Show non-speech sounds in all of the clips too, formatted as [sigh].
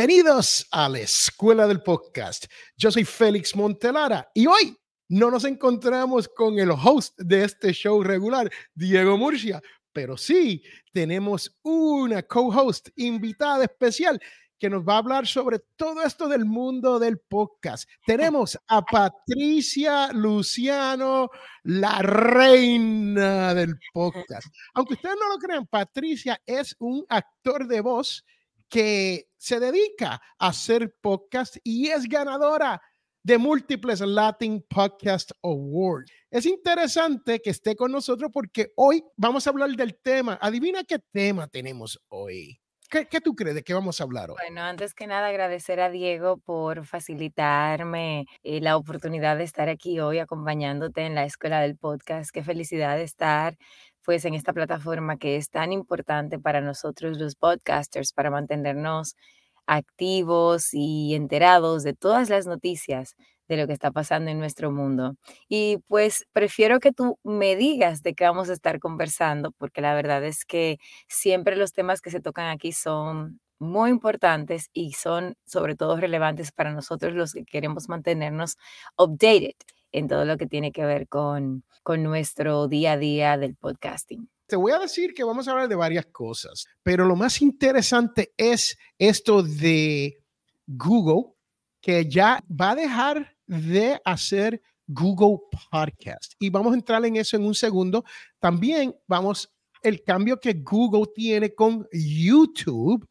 Bienvenidos a la Escuela del Podcast. Yo soy Félix Montelara y hoy no nos encontramos con el host de este show regular, Diego Murcia, pero sí tenemos una co-host invitada especial que nos va a hablar sobre todo esto del mundo del podcast. Tenemos a Patricia Luciano, la reina del podcast. Aunque ustedes no lo crean, Patricia es un actor de voz que se dedica a hacer podcast y es ganadora de múltiples Latin Podcast Awards. Es interesante que esté con nosotros porque hoy vamos a hablar del tema. Adivina qué tema tenemos hoy. ¿Qué, ¿Qué, tú crees de qué vamos a hablar hoy? Bueno, antes que nada agradecer a Diego por facilitarme eh, la oportunidad de estar aquí hoy acompañándote en la escuela del podcast. Qué felicidad de estar pues en esta plataforma que es tan importante para nosotros los podcasters, para mantenernos activos y enterados de todas las noticias de lo que está pasando en nuestro mundo. Y pues prefiero que tú me digas de qué vamos a estar conversando, porque la verdad es que siempre los temas que se tocan aquí son muy importantes y son sobre todo relevantes para nosotros los que queremos mantenernos updated en todo lo que tiene que ver con, con nuestro día a día del podcasting. Te voy a decir que vamos a hablar de varias cosas, pero lo más interesante es esto de Google, que ya va a dejar de hacer Google Podcast. Y vamos a entrar en eso en un segundo. También vamos el cambio que Google tiene con YouTube,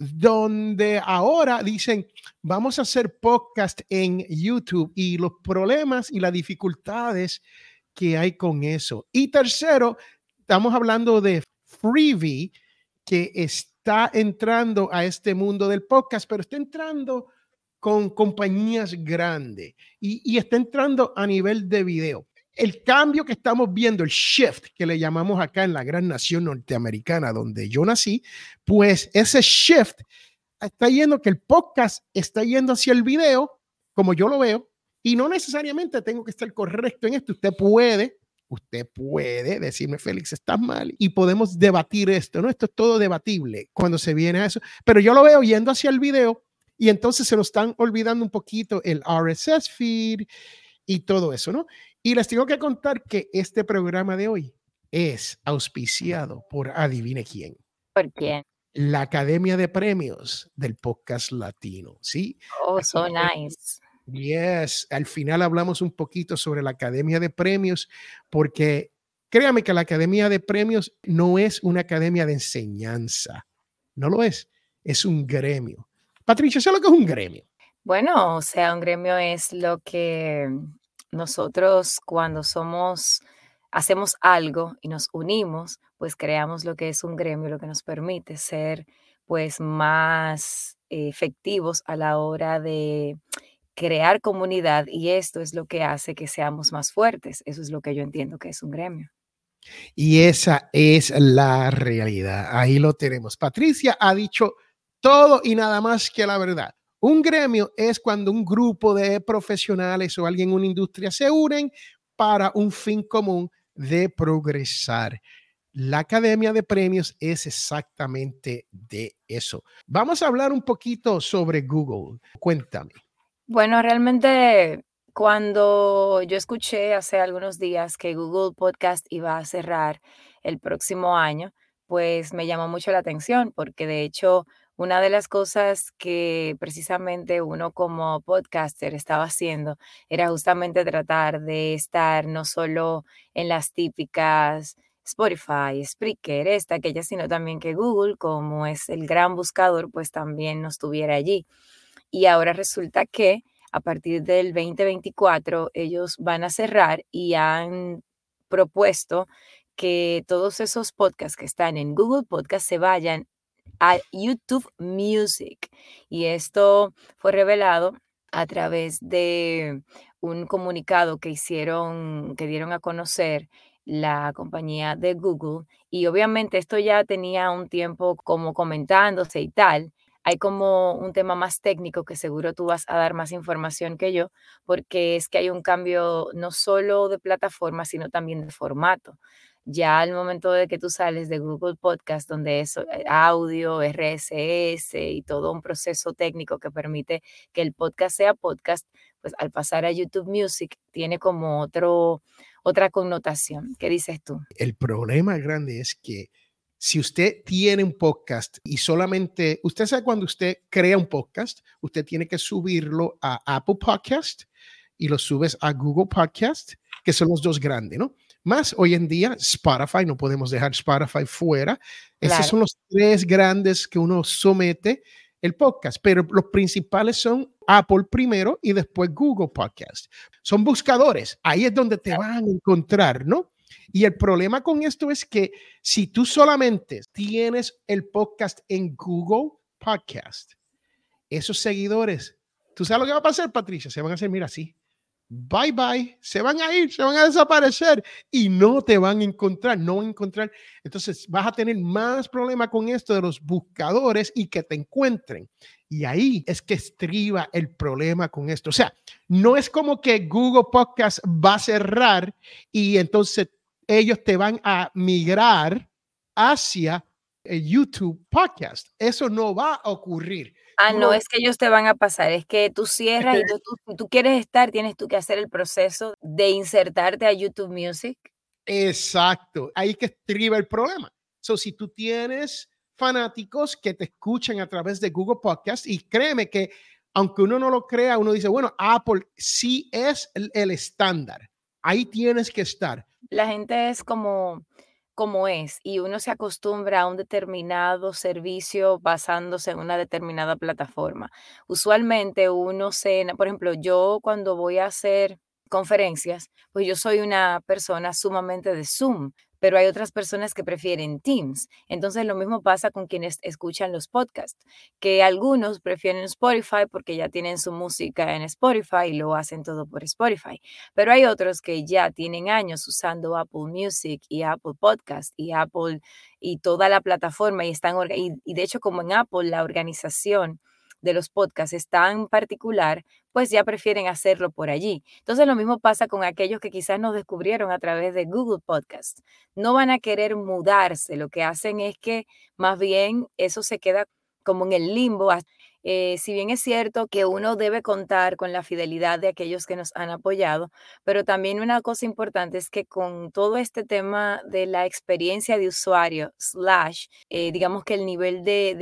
donde ahora dicen, vamos a hacer podcast en YouTube y los problemas y las dificultades que hay con eso. Y tercero, estamos hablando de Freebie, que está entrando a este mundo del podcast, pero está entrando con compañías grandes y, y está entrando a nivel de video el cambio que estamos viendo, el shift que le llamamos acá en la gran nación norteamericana donde yo nací, pues ese shift está yendo que el podcast está yendo hacia el video, como yo lo veo, y no necesariamente tengo que estar correcto en esto. Usted puede, usted puede decirme, Félix, estás mal y podemos debatir esto, ¿no? Esto es todo debatible cuando se viene a eso, pero yo lo veo yendo hacia el video y entonces se lo están olvidando un poquito el RSS feed y todo eso, ¿no? Y les tengo que contar que este programa de hoy es auspiciado por adivine quién. ¿Por quién? La Academia de Premios del Podcast Latino, ¿sí? Oh, so nice. Yes, al final hablamos un poquito sobre la Academia de Premios porque créame que la Academia de Premios no es una academia de enseñanza, no lo es, es un gremio. Patricia, ¿sabes lo que es un gremio? Bueno, o sea, un gremio es lo que nosotros cuando somos, hacemos algo y nos unimos, pues creamos lo que es un gremio, lo que nos permite ser pues más efectivos a la hora de crear comunidad y esto es lo que hace que seamos más fuertes. Eso es lo que yo entiendo que es un gremio. Y esa es la realidad. Ahí lo tenemos. Patricia ha dicho todo y nada más que la verdad. Un gremio es cuando un grupo de profesionales o alguien en una industria se unen para un fin común de progresar. La Academia de Premios es exactamente de eso. Vamos a hablar un poquito sobre Google. Cuéntame. Bueno, realmente cuando yo escuché hace algunos días que Google Podcast iba a cerrar el próximo año, pues me llamó mucho la atención porque de hecho una de las cosas que precisamente uno como podcaster estaba haciendo era justamente tratar de estar no solo en las típicas Spotify, Spreaker, esta, aquella, sino también que Google, como es el gran buscador, pues también nos tuviera allí. Y ahora resulta que a partir del 2024 ellos van a cerrar y han propuesto que todos esos podcasts que están en Google Podcast se vayan a YouTube Music. Y esto fue revelado a través de un comunicado que hicieron, que dieron a conocer la compañía de Google. Y obviamente esto ya tenía un tiempo como comentándose y tal. hay como un tema más técnico que seguro tú vas a dar más información que yo, porque es que hay un cambio no solo de plataforma, sino también de formato. Ya al momento de que tú sales de Google Podcast, donde es eh, audio, RSS y todo un proceso técnico que permite que el podcast sea podcast, pues al pasar a YouTube Music tiene como otro, otra connotación. ¿Qué dices tú? El problema grande es que si usted tiene un podcast y solamente, usted sabe cuando usted crea un podcast, usted tiene que subirlo a Apple Podcast y lo subes a Google Podcast, que son los dos grandes, ¿no? Más hoy en día Spotify, no podemos dejar Spotify fuera. Esos son los tres grandes que uno somete el podcast, pero los principales son Apple primero y después Google Podcast. Son buscadores, ahí es donde te van a encontrar, ¿no? Y el problema con esto es que si tú solamente tienes el podcast en Google Podcast, esos seguidores, ¿tú sabes lo que va a pasar, Patricia? Se van a hacer, mira, así. Bye bye, se van a ir, se van a desaparecer y no te van a encontrar, no encontrar. Entonces vas a tener más problema con esto de los buscadores y que te encuentren. Y ahí es que estriba el problema con esto. O sea, no es como que Google Podcast va a cerrar y entonces ellos te van a migrar hacia YouTube podcast. Eso no va a ocurrir. Ah, no, es que ellos te van a pasar, es que tú cierras y [laughs] tú, tú quieres estar, tienes tú que hacer el proceso de insertarte a YouTube Music. Exacto, ahí que estriba el problema. So, si tú tienes fanáticos que te escuchan a través de Google Podcast y créeme que aunque uno no lo crea, uno dice, bueno, Apple sí es el estándar. Ahí tienes que estar la gente es como, como es y uno se acostumbra a un determinado servicio basándose en una determinada plataforma. Usualmente uno se, por ejemplo, yo cuando voy a hacer conferencias, pues yo soy una persona sumamente de Zoom pero hay otras personas que prefieren Teams. Entonces lo mismo pasa con quienes escuchan los podcasts, que algunos prefieren Spotify porque ya tienen su música en Spotify y lo hacen todo por Spotify, pero hay otros que ya tienen años usando Apple Music y Apple Podcast y Apple y toda la plataforma y están y, y de hecho como en Apple la organización de los podcasts es tan particular, pues ya prefieren hacerlo por allí. Entonces lo mismo pasa con aquellos que quizás nos descubrieron a través de Google Podcast. No van a querer mudarse, lo que hacen es que más bien eso se queda como en el limbo eh, si bien es cierto que uno debe contar con la fidelidad de aquellos que nos han apoyado, pero también una cosa importante es que con todo este tema de la experiencia de usuario, slash, eh, digamos que el nivel de,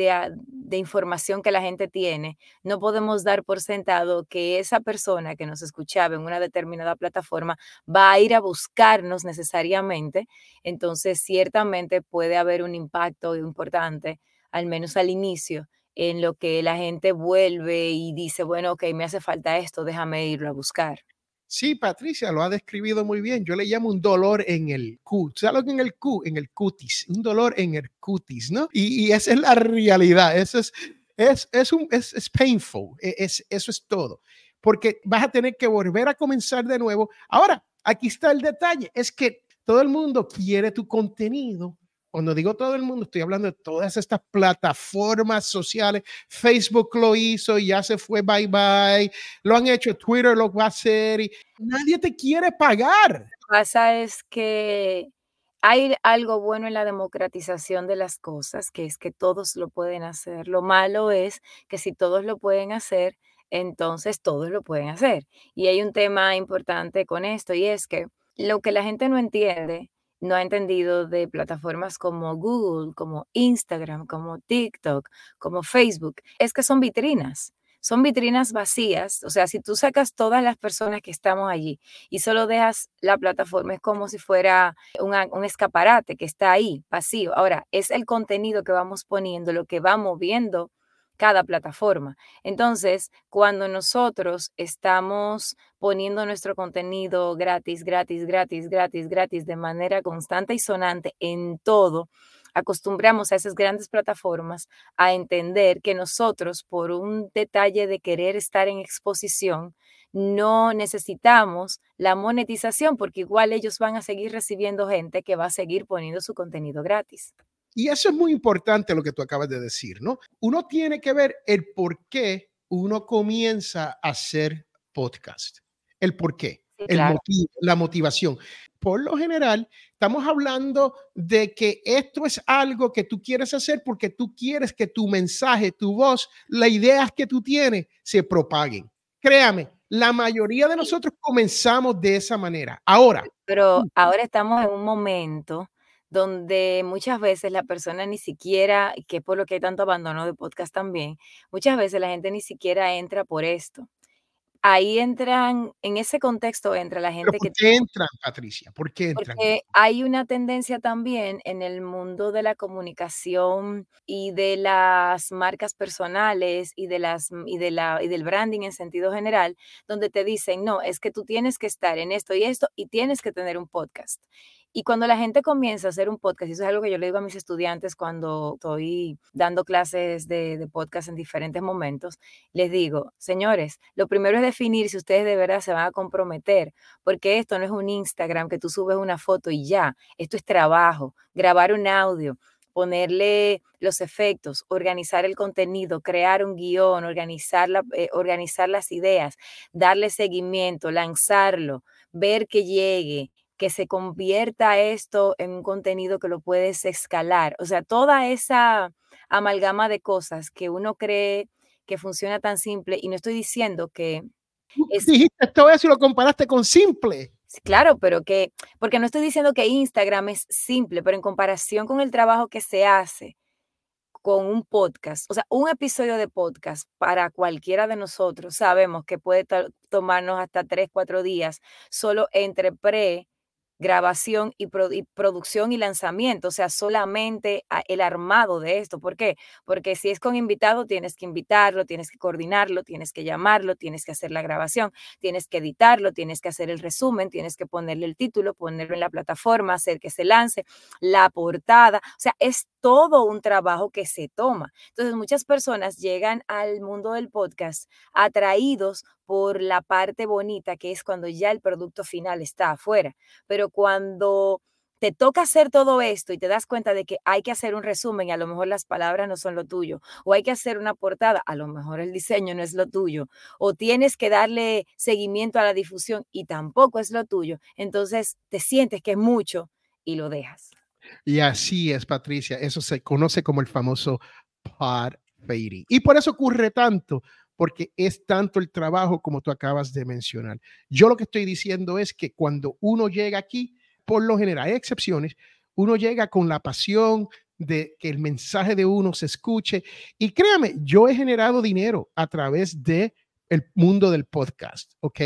de información que la gente tiene, no podemos dar por sentado que esa persona que nos escuchaba en una determinada plataforma va a ir a buscarnos necesariamente. Entonces, ciertamente puede haber un impacto importante, al menos al inicio en lo que la gente vuelve y dice, bueno, ok, me hace falta esto, déjame irlo a buscar. Sí, Patricia lo ha descrito muy bien. Yo le llamo un dolor en el Q. ¿Sabes lo que en el Q? En el cutis. Un dolor en el cutis, ¿no? Y, esa es la realidad. Eso es, es, es, un, es, es painful. E, es, eso es todo. Porque vas a tener que volver a comenzar de nuevo. Ahora, aquí está el detalle. Es que todo el mundo quiere tu contenido cuando digo todo el mundo, estoy hablando de todas estas plataformas sociales. Facebook lo hizo y ya se fue bye bye. Lo han hecho, Twitter lo va a hacer y nadie te quiere pagar. Lo que pasa es que hay algo bueno en la democratización de las cosas, que es que todos lo pueden hacer. Lo malo es que si todos lo pueden hacer, entonces todos lo pueden hacer. Y hay un tema importante con esto y es que lo que la gente no entiende no ha entendido de plataformas como Google, como Instagram, como TikTok, como Facebook, es que son vitrinas. Son vitrinas vacías, o sea, si tú sacas todas las personas que estamos allí y solo dejas la plataforma, es como si fuera un escaparate que está ahí, vacío. Ahora, es el contenido que vamos poniendo, lo que va moviendo cada plataforma. Entonces, cuando nosotros estamos poniendo nuestro contenido gratis, gratis, gratis, gratis, gratis, de manera constante y sonante en todo, acostumbramos a esas grandes plataformas a entender que nosotros, por un detalle de querer estar en exposición, no necesitamos la monetización porque igual ellos van a seguir recibiendo gente que va a seguir poniendo su contenido gratis. Y eso es muy importante lo que tú acabas de decir, ¿no? Uno tiene que ver el por qué uno comienza a hacer podcast. El por qué, el motivo, la motivación. Por lo general, estamos hablando de que esto es algo que tú quieres hacer porque tú quieres que tu mensaje, tu voz, las ideas que tú tienes se propaguen. Créame, la mayoría de nosotros comenzamos de esa manera. Ahora. Pero ahora estamos en un momento donde muchas veces la persona ni siquiera, que es por lo que hay tanto abandono de podcast también, muchas veces la gente ni siquiera entra por esto. Ahí entran, en ese contexto entra la gente que... ¿Por qué entran, Patricia? ¿Por qué entran? Porque hay una tendencia también en el mundo de la comunicación y de las marcas personales y, de las, y, de la, y del branding en sentido general, donde te dicen, no, es que tú tienes que estar en esto y esto y tienes que tener un podcast. Y cuando la gente comienza a hacer un podcast, y eso es algo que yo le digo a mis estudiantes cuando estoy dando clases de, podcast en diferentes momentos, les digo, señores, lo primero es definir si ustedes de verdad se van a comprometer, porque esto no es un Instagram que tú subes una foto y ya, esto es trabajo, grabar un audio, ponerle los efectos, organizar el contenido, crear un guion, organizar, eh, organizar las ideas, darle seguimiento, lanzarlo, ver que llegue, que se convierta esto en un contenido que lo puedes escalar. O sea, toda esa amalgama de cosas que uno cree que funciona tan simple, y no estoy diciendo que... Dijiste todo eso y lo comparaste con simple. Claro, pero que, porque no estoy diciendo que Instagram es simple, pero en comparación con el trabajo que se hace con un podcast, o sea, un episodio de podcast para cualquiera de nosotros, sabemos que puede tomarnos hasta tres, cuatro días solo entre pre grabación y, producción y lanzamiento, o sea, solamente el armado de esto. ¿Por qué? Porque si es con invitado, tienes que invitarlo, tienes que coordinarlo, tienes que llamarlo, tienes que hacer la grabación, tienes que editarlo, tienes que hacer el resumen, tienes que ponerle el título, ponerlo en la plataforma, hacer que se lance, la portada, o sea, es todo un trabajo que se toma. Entonces, muchas personas llegan al mundo del podcast atraídos por la parte bonita, que es cuando ya el producto final está afuera. Pero cuando te toca hacer todo esto y te das cuenta de que hay que hacer un resumen y a lo mejor las palabras no son lo tuyo, o hay que hacer una portada, a lo mejor el diseño no es lo tuyo, o tienes que darle seguimiento a la difusión y tampoco es lo tuyo, entonces te sientes que es mucho y lo dejas. Y así es, Patricia. Eso se conoce como el famoso pod fading. Y por eso ocurre tanto, porque es tanto el trabajo como tú acabas de mencionar. Yo lo que estoy diciendo es que cuando uno llega aquí, por lo general, hay excepciones, uno llega con la pasión de que el mensaje de uno se escuche. Y créame, yo he generado dinero a través de el mundo del podcast, ¿ok?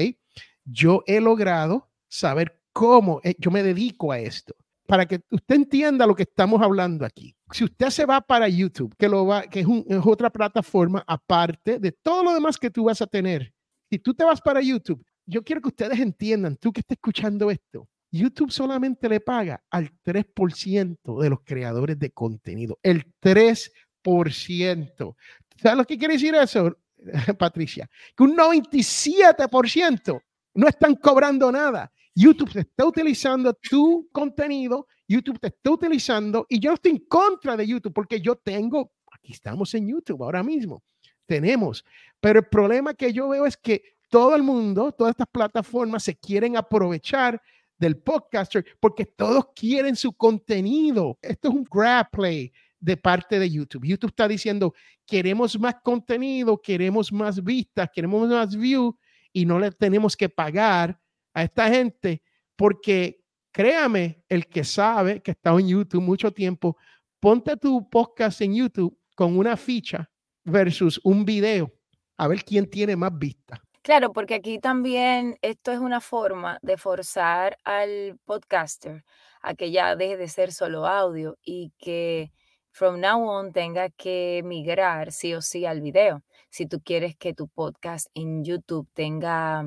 Yo he logrado saber cómo eh, yo me dedico a esto para que usted entienda lo que estamos hablando aquí. Si usted se va para YouTube, que, lo va, que es, otra plataforma aparte de todo lo demás que tú vas a tener, si tú te vas para YouTube, yo quiero que ustedes entiendan, tú que estás escuchando esto, YouTube solamente le paga al 3% de los creadores de contenido. El 3%. ¿Sabes lo que quiere decir eso, [laughs] Patricia? Que un 97% no están cobrando nada. YouTube te está utilizando tu contenido, YouTube te está utilizando y yo no estoy en contra de YouTube porque yo tengo, aquí estamos en YouTube ahora mismo, tenemos, pero el problema que yo veo es que todo el mundo, todas estas plataformas se quieren aprovechar del podcaster porque todos quieren su contenido. Esto es un grab play de parte de YouTube. YouTube está diciendo, queremos más contenido, queremos más vistas, queremos más views y no le tenemos que pagar a esta gente porque créame, el que sabe que está en YouTube mucho tiempo, ponte tu podcast en YouTube con una ficha versus un video, a ver quién tiene más vista. Claro, porque aquí también esto es una forma de forzar al podcaster a que ya deje de ser solo audio y que from now on tenga que migrar sí o sí al video. Si tú quieres que tu podcast en YouTube tenga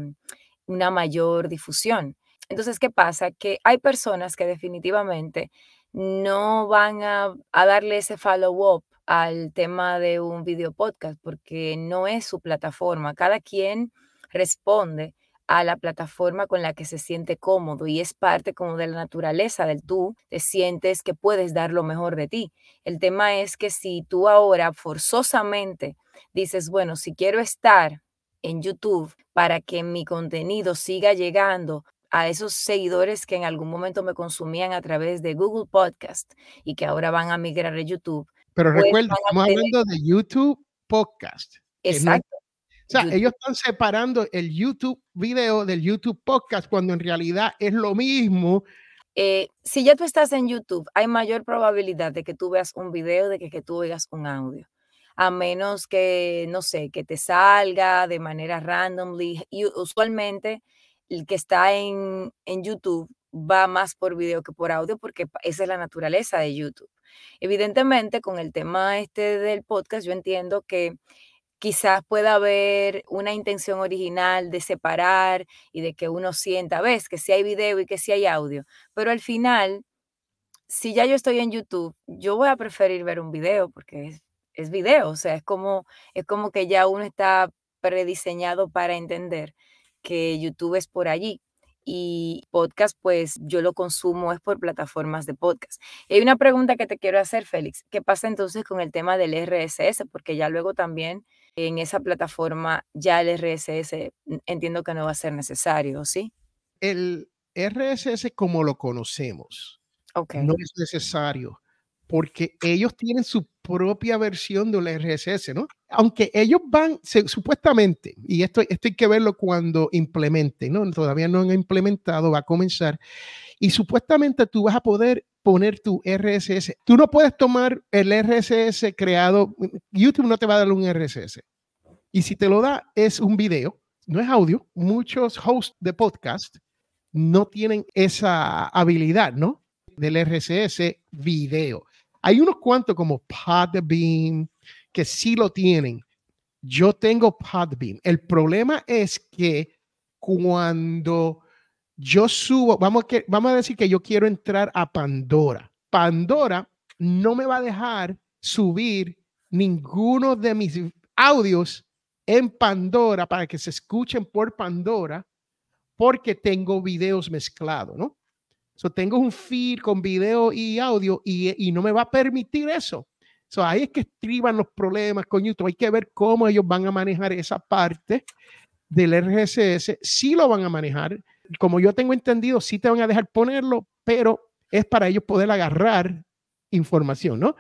una mayor difusión. Entonces, ¿qué pasa? Que hay personas que definitivamente no van a, darle ese follow-up al tema de un video podcast porque no es su plataforma. Cada quien responde a la plataforma con la que se siente cómodo y es parte como de la naturaleza del tú, te sientes que puedes dar lo mejor de ti. El tema es que si tú ahora forzosamente dices, bueno, si quiero estar en YouTube para que mi contenido siga llegando a esos seguidores que en algún momento me consumían a través de Google Podcast y que ahora van a migrar a YouTube. Pero pues recuerda, estamos hablando de YouTube Podcast. Exacto. o sea, ellos están separando el YouTube video del YouTube Podcast cuando en realidad es lo mismo. Eh, si ya tú estás en YouTube, hay mayor probabilidad de que tú veas un video de que, que tú oigas un audio a menos que, no sé, que te salga de manera randomly. Y usualmente el que está en, en YouTube va más por video que por audio porque esa es la naturaleza de YouTube. Evidentemente, con el tema este del podcast, yo entiendo que quizás pueda haber una intención original de separar y de que uno sienta, ves, que si hay video y que si hay audio, pero al final, si ya yo estoy en YouTube, yo voy a preferir ver un video porque es es video, o sea, es como, es como que ya uno está prediseñado para entender que YouTube es por allí y podcast, pues yo lo consumo es por plataformas de podcast. hay una pregunta que te quiero hacer, Félix. ¿Qué pasa entonces con el tema del RSS? Porque ya luego también en esa plataforma ya el RSS entiendo que no va a ser necesario, ¿sí? El RSS como lo conocemos no es necesario porque ellos tienen su propia versión del RSS, ¿no? Aunque ellos van, supuestamente, y esto, esto hay que verlo cuando implementen, ¿no? Todavía no han implementado, va a comenzar, y supuestamente tú vas a poder poner tu RSS. Tú no puedes tomar el RSS creado, YouTube no te va a dar un RSS. Y si te lo da, es un video, no es audio. Muchos hosts de podcast no tienen esa habilidad, ¿no? Del RSS video. Hay unos cuantos como Podbeam que sí lo tienen. Yo tengo Podbeam. El problema es que cuando yo subo, vamos a, vamos a decir que yo quiero entrar a Pandora. Pandora no me va a dejar subir ninguno de mis audios en Pandora para que se escuchen por Pandora porque tengo videos mezclados, ¿no? So, tengo un feed con video y audio y, no me va a permitir eso. So, ahí es que estriban los problemas con YouTube. Hay que ver cómo ellos van a manejar esa parte del RSS. Sí lo van a manejar. Como yo tengo entendido, sí te van a dejar ponerlo, pero es para ellos poder agarrar información, ¿no?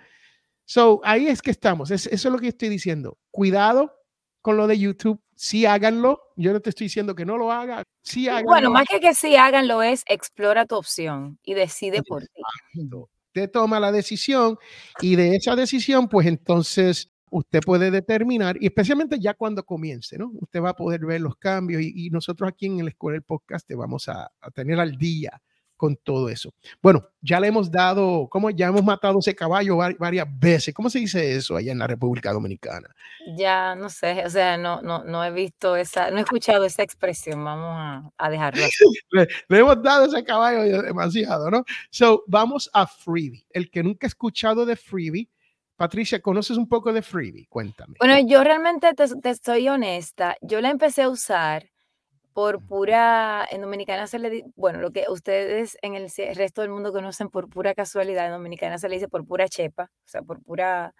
So, ahí es que estamos. eso es lo que estoy diciendo. Cuidado con lo de YouTube sí háganlo. Yo no te estoy diciendo que no lo haga. Sí háganlo. Bueno, más que que sí háganlo es explora tu opción y decide por ti. Usted toma la decisión y de esa decisión, pues entonces usted puede determinar, y especialmente ya cuando comience, ¿no? Usted va a poder ver los cambios y, nosotros aquí en la Escuela del Podcast te vamos a, a tener al día con todo eso. Bueno, ya le hemos dado, como ya hemos matado ese caballo varias veces. ¿Cómo se dice eso allá en la República Dominicana? Ya no sé, o sea, no, no, no he visto esa, no he escuchado esa expresión. Vamos a, a dejarlo. [laughs] le, le, hemos dado ese caballo demasiado, ¿no? So, vamos a Freebie. El que nunca ha escuchado de Freebie, Patricia, ¿conoces un poco de Freebie? Cuéntame. Bueno, yo realmente te, te estoy honesta. Yo la empecé a usar por pura, en Dominicana se le bueno, lo que ustedes en el resto del mundo conocen por pura casualidad, en Dominicana se le dice por pura chepa, o sea, por pura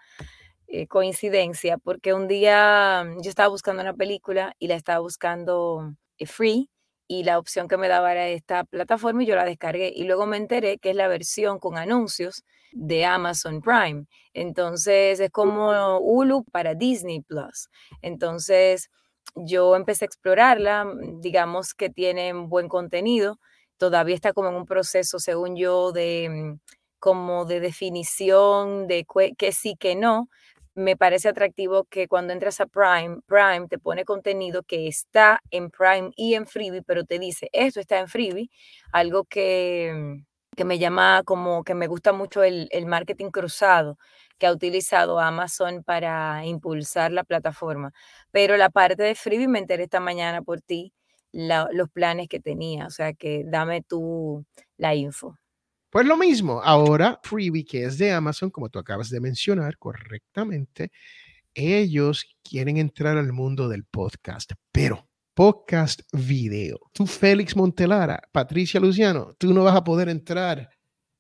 eh, coincidencia, porque un día mm, yo estaba buscando una película y la estaba buscando eh, free y la opción que me daba era esta plataforma y yo la descargué y luego me enteré que es la versión con anuncios de Amazon Prime. Entonces es como Hulu para Disney Plus. Entonces yo empecé a explorarla, mm, digamos que tiene buen contenido, todavía está como en un proceso, según yo, de mm, como de definición de que sí, que no. Me parece atractivo que cuando entras a Prime, Prime te pone contenido que está en Prime y en Freebie, pero te dice, esto está en Freebie, algo que, mm, que me llama como que me gusta mucho el, el marketing cruzado que ha utilizado Amazon para impulsar la plataforma. Pero la parte de Freebie me enteré esta mañana por ti los planes que tenía. O sea que dame tú la info. Pues lo mismo, ahora Freebie, que es de Amazon, como tú acabas de mencionar correctamente, ellos quieren entrar al mundo del podcast, pero podcast video. Tú, Félix Montelara, Patricia Luciano, tú no vas a poder entrar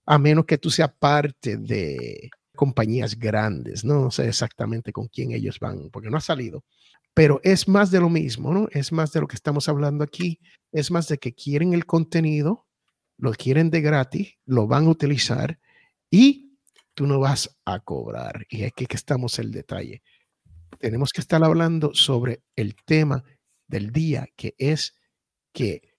a menos que tú seas parte de compañías grandes. No sé exactamente con quién ellos van, porque no ha salido. Pero es más de lo mismo, ¿no? Es más de lo que estamos hablando aquí. Es más de que quieren el contenido, lo quieren de gratis, lo van a utilizar y tú no vas a cobrar. Y aquí que estamos el detalle. Tenemos que estar hablando sobre el tema del día, que es que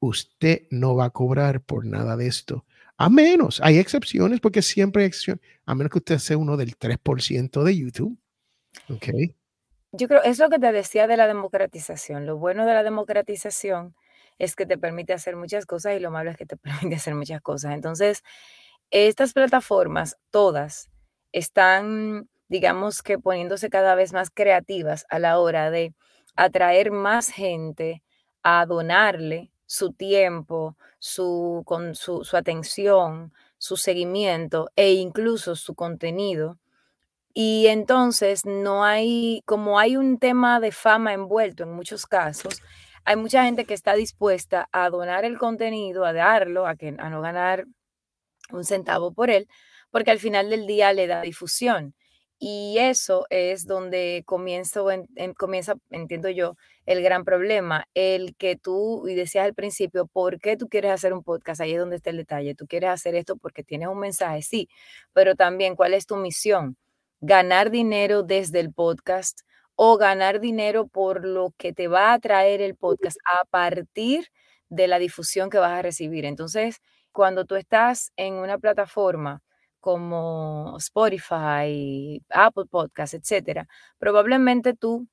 usted no va a cobrar por nada de esto. A menos, hay excepciones, porque siempre hay excepciones, a menos que usted sea uno del 3% de YouTube. Ok. Yo creo, es lo que te decía de la democratización. Lo bueno de la democratización es que te permite hacer muchas cosas y lo malo es que te [laughs] permite hacer muchas cosas. Entonces, estas plataformas, todas, están, digamos que poniéndose cada vez más creativas a la hora de atraer más gente a donarle su tiempo, su, con su, su atención, su seguimiento e incluso su contenido y entonces no hay, como hay un tema de fama envuelto en muchos casos, hay mucha gente que está dispuesta a donar el contenido, a darlo, a, que, a no ganar un centavo por él, porque al final del día le da difusión. Y eso es donde comienzo, en, comienza, entiendo yo, el gran problema, el que tú, y decías al principio, ¿por qué tú quieres hacer un podcast? Ahí es donde está el detalle. Tú quieres hacer esto porque tienes un mensaje, sí, pero también cuál es tu misión ganar dinero desde el podcast o ganar dinero por lo que te va a traer el podcast a partir de la difusión que vas a recibir. Entonces, cuando tú estás en una plataforma como Spotify, Apple Podcasts, etcétera, probablemente tú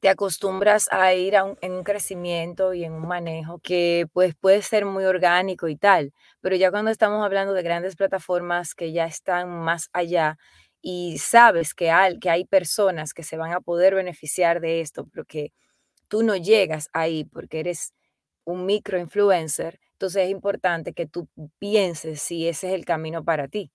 te acostumbras a ir en un crecimiento y en un manejo que pues puede ser muy orgánico y tal, pero ya cuando estamos hablando de grandes plataformas que ya están más allá y sabes que hay, que hay personas que se van a poder beneficiar de esto, pero que tú no llegas ahí porque eres un microinfluencer, entonces es importante que tú pienses si ese es el camino para ti,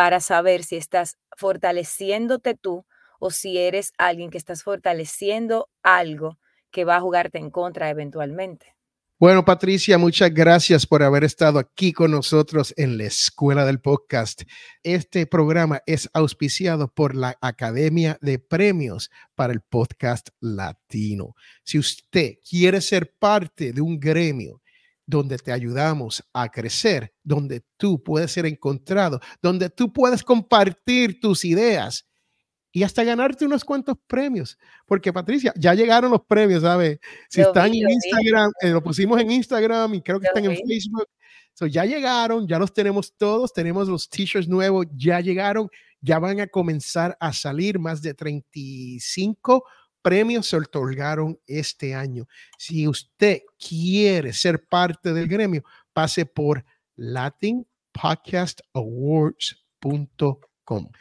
para saber si estás fortaleciéndote tú o si eres alguien que estás fortaleciendo algo que va a jugarte en contra eventualmente. Bueno, Patricia, muchas gracias por haber estado aquí con nosotros en la Escuela del Podcast. Este programa es auspiciado por la Academia de Premios para el Podcast Latino. Si usted quiere ser parte de un gremio donde te ayudamos a crecer, donde tú puedes ser encontrado, donde tú puedes compartir tus ideas, y hasta ganarte unos cuantos premios. Porque Patricia, ya llegaron los premios, ¿sabes? Si están en Instagram, eh, lo pusimos en Instagram y creo que están en Facebook. So, ya llegaron, ya los tenemos todos, tenemos los t-shirts nuevos, ya llegaron, ya van a comenzar a salir más de 35 premios se otorgaron este año. Si usted quiere ser parte del gremio, pase por latinpodcastawards.com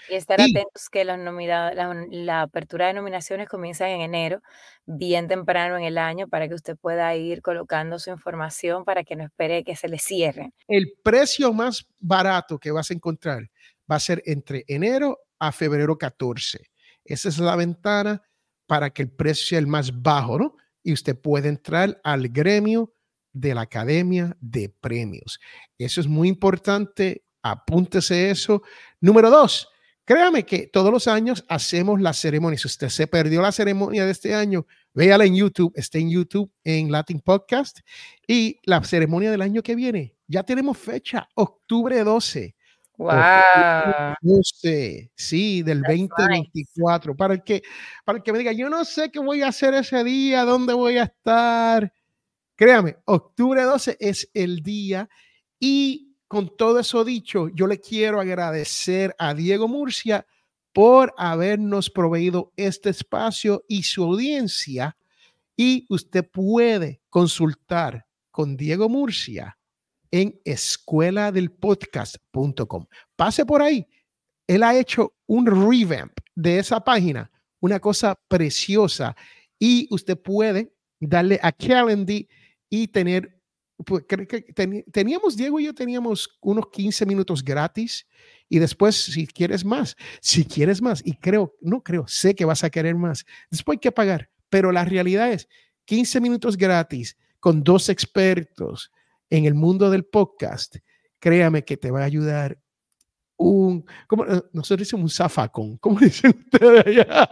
y estar atentos que la, la, apertura de nominaciones comienza en enero, bien temprano en el año, para que usted pueda ir colocando su información para que no espere que se le cierren. El precio más barato que vas a encontrar va a ser entre enero a febrero 14. Esa es la ventana para que el precio sea el más bajo, ¿no? Y usted puede entrar al gremio de la Academia de Premios. Eso es muy importante apúntese eso. Número dos, créame que todos los años hacemos la ceremonia. Si usted se perdió la ceremonia de este año, véala en YouTube, está en YouTube en Latin Podcast. Y la ceremonia del año que viene, ya tenemos fecha, octubre 12. Wow. 12, sí, del 2024. Para el, que, para el que me diga, yo no sé qué voy a hacer ese día, dónde voy a estar. Créame, octubre 12 es el día y con todo eso dicho, yo le quiero agradecer a Diego Murcia por habernos proveído este espacio y su audiencia. Y usted puede consultar con Diego Murcia en escueladelpodcast.com. Pase por ahí. Él ha hecho un revamp de esa página, una cosa preciosa. Y usted puede darle a Calendly y tener pues, teníamos, Diego y yo teníamos unos 15 minutos gratis y después si quieres más, si quieres más, y creo, no creo, sé que vas a querer más, después hay que pagar, pero la realidad es 15 minutos gratis con dos expertos en el mundo del podcast, créame que te va a ayudar un, ¿cómo, nosotros decimos un zafacón, ¿cómo dicen ustedes allá?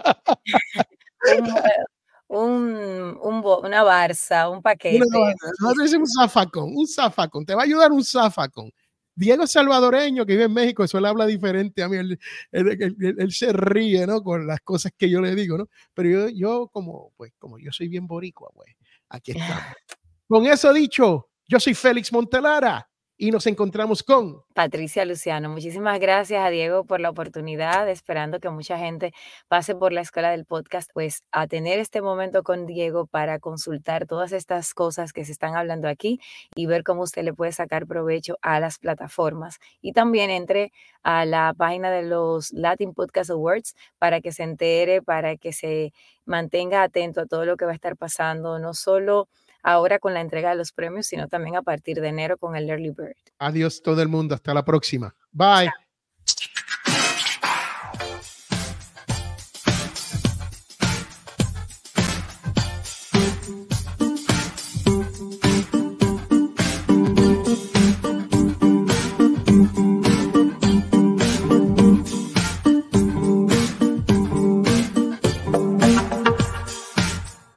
un, un, una barza, un paquete. nosotros decimos un zafacón, un zafacón, te va a ayudar un zafacón. Diego salvadoreño que vive en México, eso le habla diferente a mí, él, él, se ríe, ¿no? Con las cosas que yo le digo, ¿no? Pero yo, yo como, pues, como yo soy bien boricua, pues, aquí está. [laughs] Con eso dicho, yo soy Félix Montelara y nos encontramos con Patricia Luciano. Muchísimas gracias a Diego por la oportunidad, esperando que mucha gente pase por la escuela del podcast, pues a tener este momento con Diego para consultar todas estas cosas que se están hablando aquí y ver cómo usted le puede sacar provecho a las plataformas. Y también entre a la página de los Latin Podcast Awards para que se entere, para que se mantenga atento a todo lo que va a estar pasando, no solo ahora con la entrega de los premios, sino también a partir de enero con el Early Bird. Adiós todo el mundo, hasta la próxima. Bye.